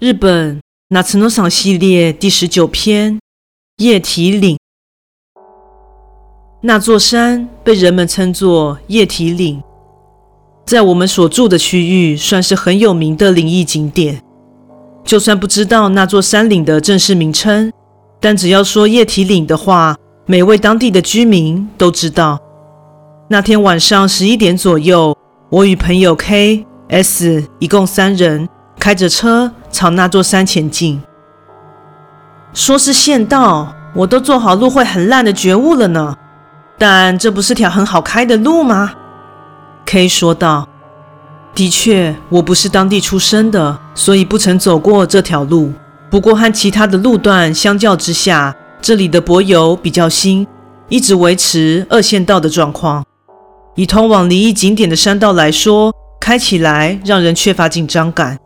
日本夏の赏系列第十九篇：液体岭。那座山被人们称作液体岭，在我们所住的区域算是很有名的灵异景点。就算不知道那座山岭的正式名称，但只要说液体岭的话，每位当地的居民都知道。那天晚上十一点左右，我与朋友 K、S 一共三人。开着车朝那座山前进，说是县道，我都做好路会很烂的觉悟了呢。但这不是条很好开的路吗？K 说道：“的确，我不是当地出生的，所以不曾走过这条路。不过和其他的路段相较之下，这里的柏油比较新，一直维持二线道的状况。以通往离异景点的山道来说，开起来让人缺乏紧张感。”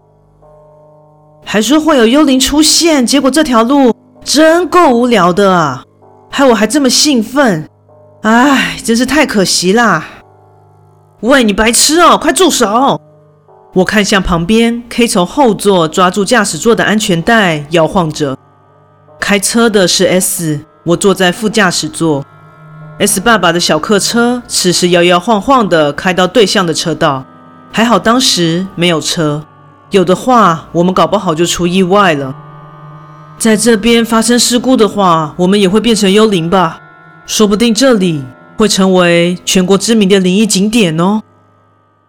还说会有幽灵出现，结果这条路真够无聊的啊！害我还这么兴奋，唉，真是太可惜啦！喂，你白痴哦，快住手！我看向旁边，K 从后座抓住驾驶座的安全带，摇晃着。开车的是 S，我坐在副驾驶座。S 爸爸的小客车此时摇摇晃晃地开到对向的车道，还好当时没有车。有的话，我们搞不好就出意外了。在这边发生事故的话，我们也会变成幽灵吧？说不定这里会成为全国知名的灵异景点哦。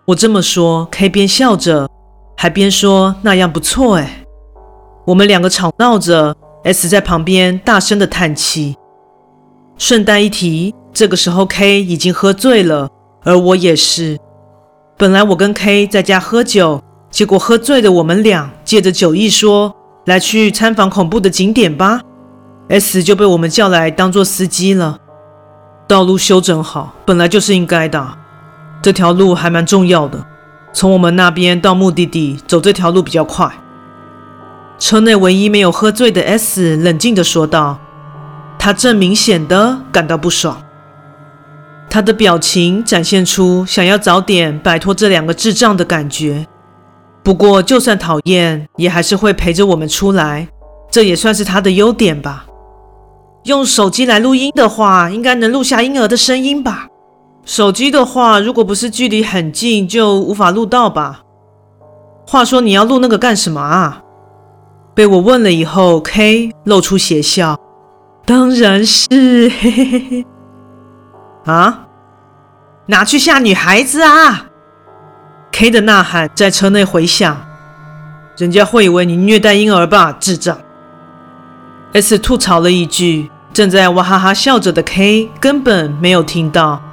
我这么说，K 边笑着，还边说那样不错哎。我们两个吵闹着，S 在旁边大声的叹气。顺带一提，这个时候 K 已经喝醉了，而我也是。本来我跟 K 在家喝酒。结果喝醉的我们俩借着酒意说：“来去参访恐怖的景点吧。”S 就被我们叫来当做司机了。道路修整好，本来就是应该的。这条路还蛮重要的，从我们那边到目的地走这条路比较快。车内唯一没有喝醉的 S 冷静地说道：“他正明显的感到不爽，他的表情展现出想要早点摆脱这两个智障的感觉。”不过，就算讨厌，也还是会陪着我们出来，这也算是他的优点吧。用手机来录音的话，应该能录下婴儿的声音吧？手机的话，如果不是距离很近，就无法录到吧？话说，你要录那个干什么啊？被我问了以后，K 露出邪笑，当然是，嘿嘿嘿嘿。啊？拿去吓女孩子啊？K 的呐喊在车内回响，人家会以为你虐待婴儿吧，智障！S 吐槽了一句，正在哇哈哈笑着的 K 根本没有听到。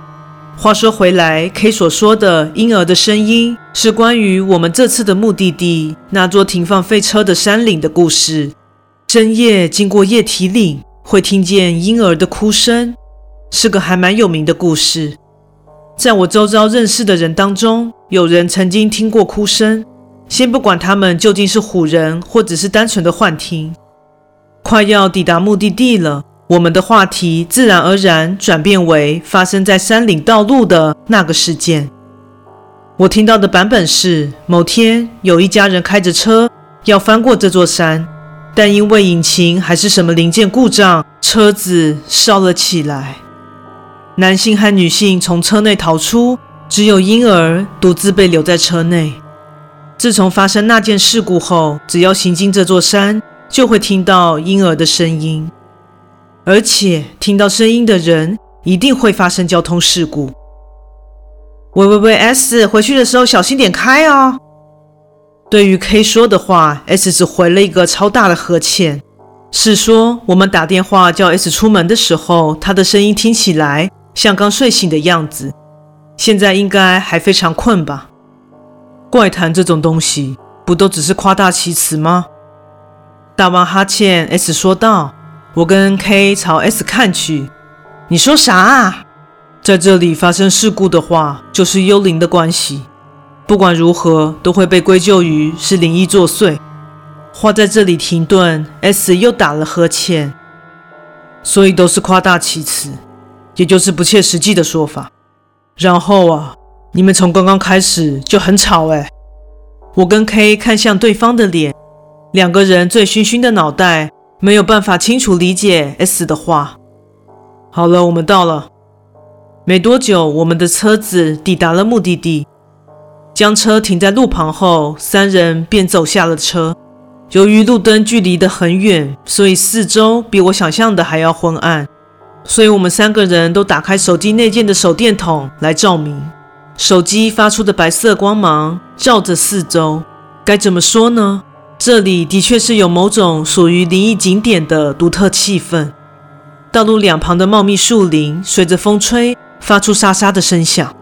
话说回来，K 所说的婴儿的声音，是关于我们这次的目的地那座停放废车的山岭的故事。深夜经过夜体岭，会听见婴儿的哭声，是个还蛮有名的故事。在我周遭认识的人当中，有人曾经听过哭声。先不管他们究竟是唬人，或者是单纯的幻听。快要抵达目的地了，我们的话题自然而然转变为发生在山岭道路的那个事件。我听到的版本是：某天有一家人开着车要翻过这座山，但因为引擎还是什么零件故障，车子烧了起来。男性和女性从车内逃出，只有婴儿独自被留在车内。自从发生那件事故后，只要行经这座山，就会听到婴儿的声音，而且听到声音的人一定会发生交通事故。喂喂喂，S，回去的时候小心点开哦。对于 K 说的话，S 只回了一个超大的呵欠。是说我们打电话叫 S 出门的时候，他的声音听起来。像刚睡醒的样子，现在应该还非常困吧？怪谈这种东西，不都只是夸大其词吗？打完哈欠，S 说道：“我跟 K 朝 S 看去，你说啥啊？在这里发生事故的话，就是幽灵的关系。不管如何，都会被归咎于是灵异作祟。”话在这里停顿，S 又打了呵欠，所以都是夸大其词。也就是不切实际的说法。然后啊，你们从刚刚开始就很吵哎。我跟 K 看向对方的脸，两个人醉醺醺的脑袋没有办法清楚理解 S 的话。好了，我们到了。没多久，我们的车子抵达了目的地。将车停在路旁后，三人便走下了车。由于路灯距离得很远，所以四周比我想象的还要昏暗。所以我们三个人都打开手机内建的手电筒来照明。手机发出的白色光芒照着四周。该怎么说呢？这里的确是有某种属于灵异景点的独特气氛。道路两旁的茂密树林随着风吹，发出沙沙的声响。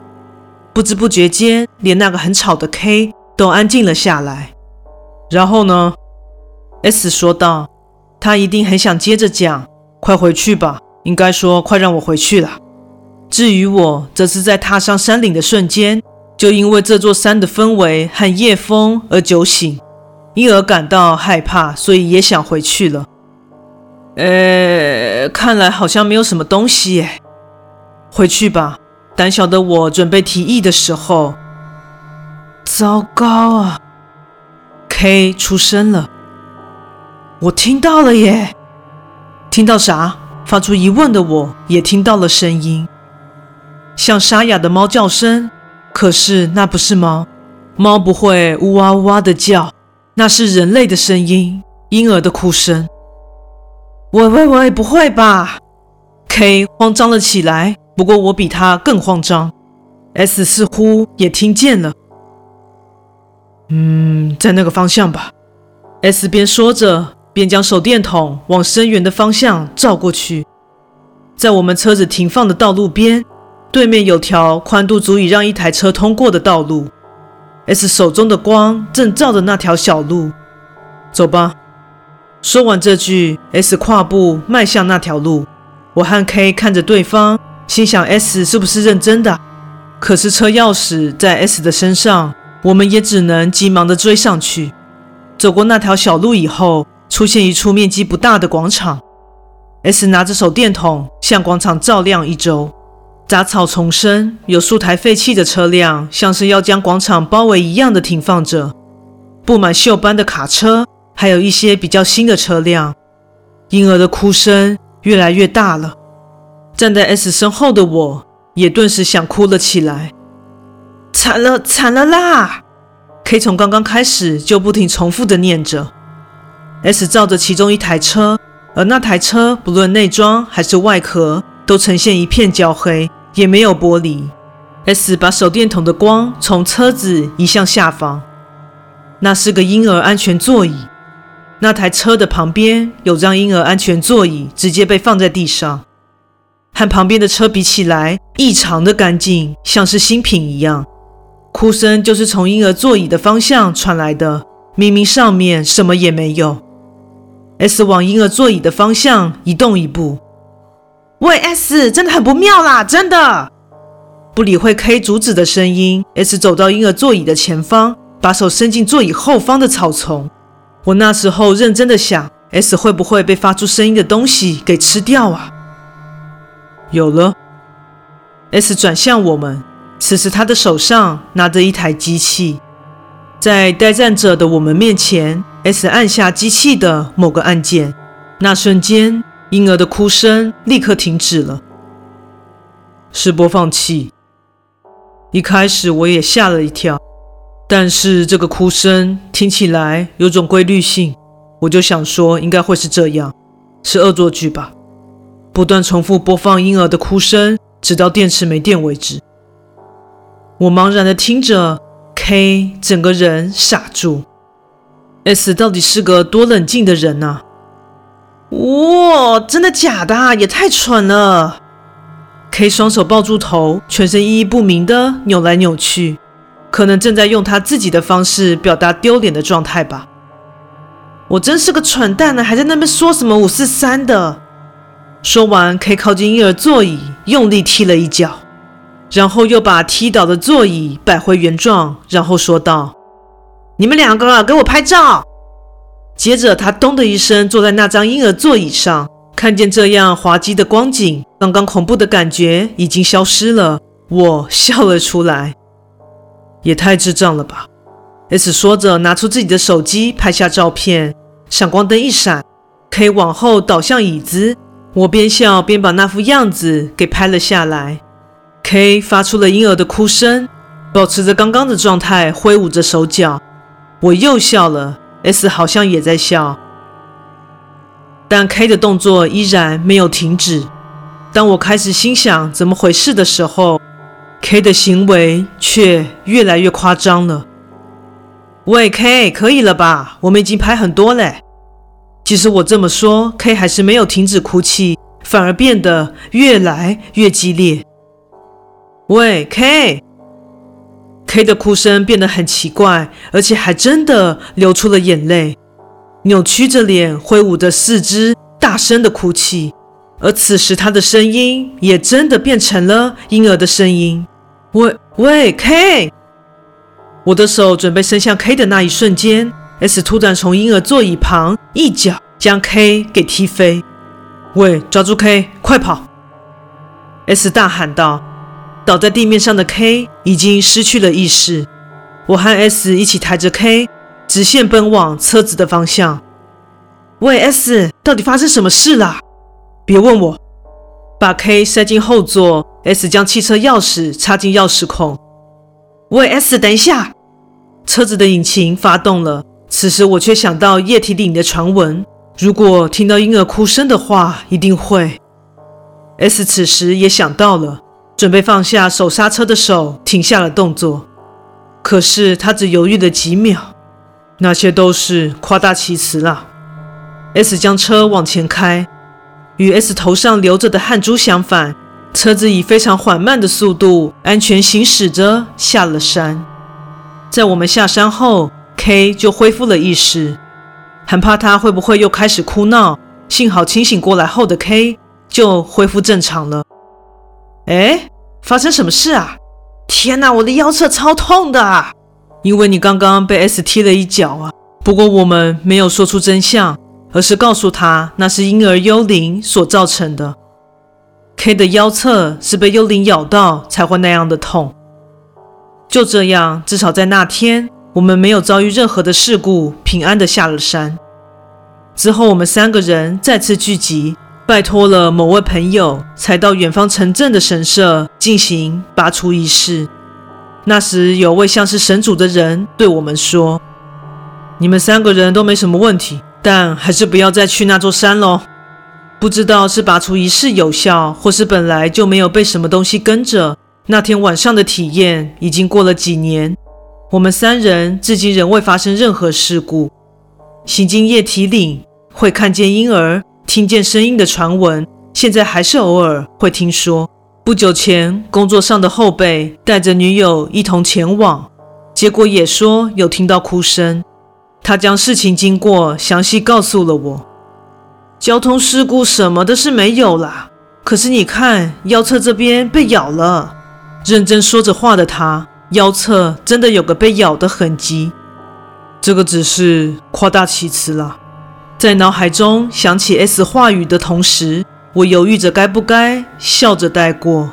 不知不觉间，连那个很吵的 K 都安静了下来。然后呢？S 说道：“他一定很想接着讲，快回去吧。应该说，快让我回去了。”至于我，则是在踏上山岭的瞬间，就因为这座山的氛围和夜风而酒醒，因而感到害怕，所以也想回去了。呃，看来好像没有什么东西耶。回去吧。胆小的我准备提议的时候，糟糕啊！K 出声了，我听到了耶。听到啥？发出疑问的我也听到了声音，像沙哑的猫叫声。可是那不是猫，猫不会呜哇呜哇的叫，那是人类的声音，婴儿的哭声。喂喂喂，不会吧？K 慌张了起来，不过我比他更慌张。S 似乎也听见了，嗯，在那个方向吧。S 边说着，便将手电筒往深远的方向照过去，在我们车子停放的道路边。对面有条宽度足以让一台车通过的道路，S 手中的光正照着那条小路。走吧。说完这句，S 跨步迈向那条路。我和 K 看着对方，心想 S 是不是认真的？可是车钥匙在 S 的身上，我们也只能急忙地追上去。走过那条小路以后，出现一处面积不大的广场。S 拿着手电筒向广场照亮一周。杂草丛生，有数台废弃的车辆，像是要将广场包围一样的停放着，布满锈斑的卡车，还有一些比较新的车辆。婴儿的哭声越来越大了，站在 S 身后的我也顿时想哭了起来。惨了，惨了啦！K 从刚刚开始就不停重复的念着。S 照着其中一台车，而那台车不论内装还是外壳，都呈现一片焦黑。也没有玻璃。S 把手电筒的光从车子移向下方，那是个婴儿安全座椅。那台车的旁边有张婴儿安全座椅，直接被放在地上，和旁边的车比起来，异常的干净，像是新品一样。哭声就是从婴儿座椅的方向传来的，明明上面什么也没有。S 往婴儿座椅的方向移动一步。喂，S，真的很不妙啦！真的。不理会 K 阻止的声音，S 走到婴儿座椅的前方，把手伸进座椅后方的草丛。我那时候认真的想，S 会不会被发出声音的东西给吃掉啊？有了，S 转向我们，此时他的手上拿着一台机器，在呆站着的我们面前，S 按下机器的某个按键，那瞬间。婴儿的哭声立刻停止了，是播放器。一开始我也吓了一跳，但是这个哭声听起来有种规律性，我就想说应该会是这样，是恶作剧吧？不断重复播放婴儿的哭声，直到电池没电为止。我茫然的听着，K 整个人傻住。S 到底是个多冷静的人啊？哇，真的假的？也太蠢了！K 双手抱住头，全身意义不明的扭来扭去，可能正在用他自己的方式表达丢脸的状态吧。我真是个蠢蛋呢，还在那边说什么五四三的。说完，K 靠近婴儿座椅，用力踢了一脚，然后又把踢倒的座椅摆回原状，然后说道：“你们两个给我拍照。”接着，他咚的一声坐在那张婴儿座椅上，看见这样滑稽的光景，刚刚恐怖的感觉已经消失了。我笑了出来，也太智障了吧！S 说着，拿出自己的手机拍下照片，闪光灯一闪，K 往后倒向椅子，我边笑边把那副样子给拍了下来。K 发出了婴儿的哭声，保持着刚刚的状态，挥舞着手脚。我又笑了，S 好像也在笑，但 K 的动作依然没有停止。当我开始心想怎么回事的时候，K 的行为却越来越夸张了。喂，K，可以了吧？我们已经拍很多嘞。即使我这么说，K 还是没有停止哭泣，反而变得越来越激烈。喂，K K 的哭声变得很奇怪，而且还真的流出了眼泪，扭曲着脸，挥舞着四肢，大声的哭泣。而此时，他的声音也真的变成了婴儿的声音。喂喂，K。我的手准备伸向 K 的那一瞬间，S 突然从婴儿座椅旁一脚将 K 给踢飞。喂，抓住 K，快跑！S 大喊道。倒在地面上的 K 已经失去了意识。我和 S 一起抬着 K，直线奔往车子的方向。喂，S，到底发生什么事了？别问我。把 K 塞进后座，S 将汽车钥匙插进钥匙孔。喂，S，等一下！车子的引擎发动了。此时我却想到液体里的传闻，如果听到婴儿哭声的话，一定会。S 此时也想到了，准备放下手刹车的手停下了动作。可是他只犹豫了几秒，那些都是夸大其词了。S 将车往前开，与 S 头上流着的汗珠相反。车子以非常缓慢的速度安全行驶着下了山。在我们下山后，K 就恢复了意识，很怕他会不会又开始哭闹。幸好清醒过来后的 K 就恢复正常了。哎，发生什么事啊？天哪，我的腰侧超痛的！因为你刚刚被 S 踢了一脚啊。不过我们没有说出真相，而是告诉他那是婴儿幽灵所造成的。K 的腰侧是被幽灵咬到才会那样的痛。就这样，至少在那天，我们没有遭遇任何的事故，平安的下了山。之后，我们三个人再次聚集，拜托了某位朋友，才到远方城镇的神社进行拔除仪式。那时，有位像是神主的人对我们说：“你们三个人都没什么问题，但还是不要再去那座山喽。”不知道是拔除仪式有效，或是本来就没有被什么东西跟着。那天晚上的体验已经过了几年，我们三人至今仍未发生任何事故。行经液体岭，会看见婴儿、听见声音的传闻，现在还是偶尔会听说。不久前，工作上的后辈带着女友一同前往，结果也说有听到哭声。他将事情经过详细告诉了我。交通事故什么的是没有啦，可是你看腰侧这边被咬了。认真说着话的他，腰侧真的有个被咬的痕迹。这个只是夸大其词啦。在脑海中想起 S 话语的同时，我犹豫着该不该笑着带过。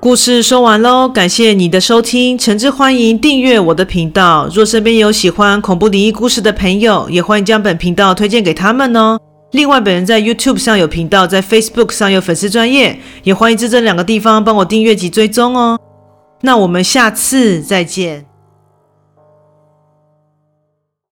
故事说完喽，感谢你的收听，诚挚欢迎订阅我的频道。若身边有喜欢恐怖灵异故事的朋友，也欢迎将本频道推荐给他们哦。另外，本人在 YouTube 上有频道，在 Facebook 上有粉丝专业，也欢迎在这两个地方帮我订阅及追踪哦。那我们下次再见。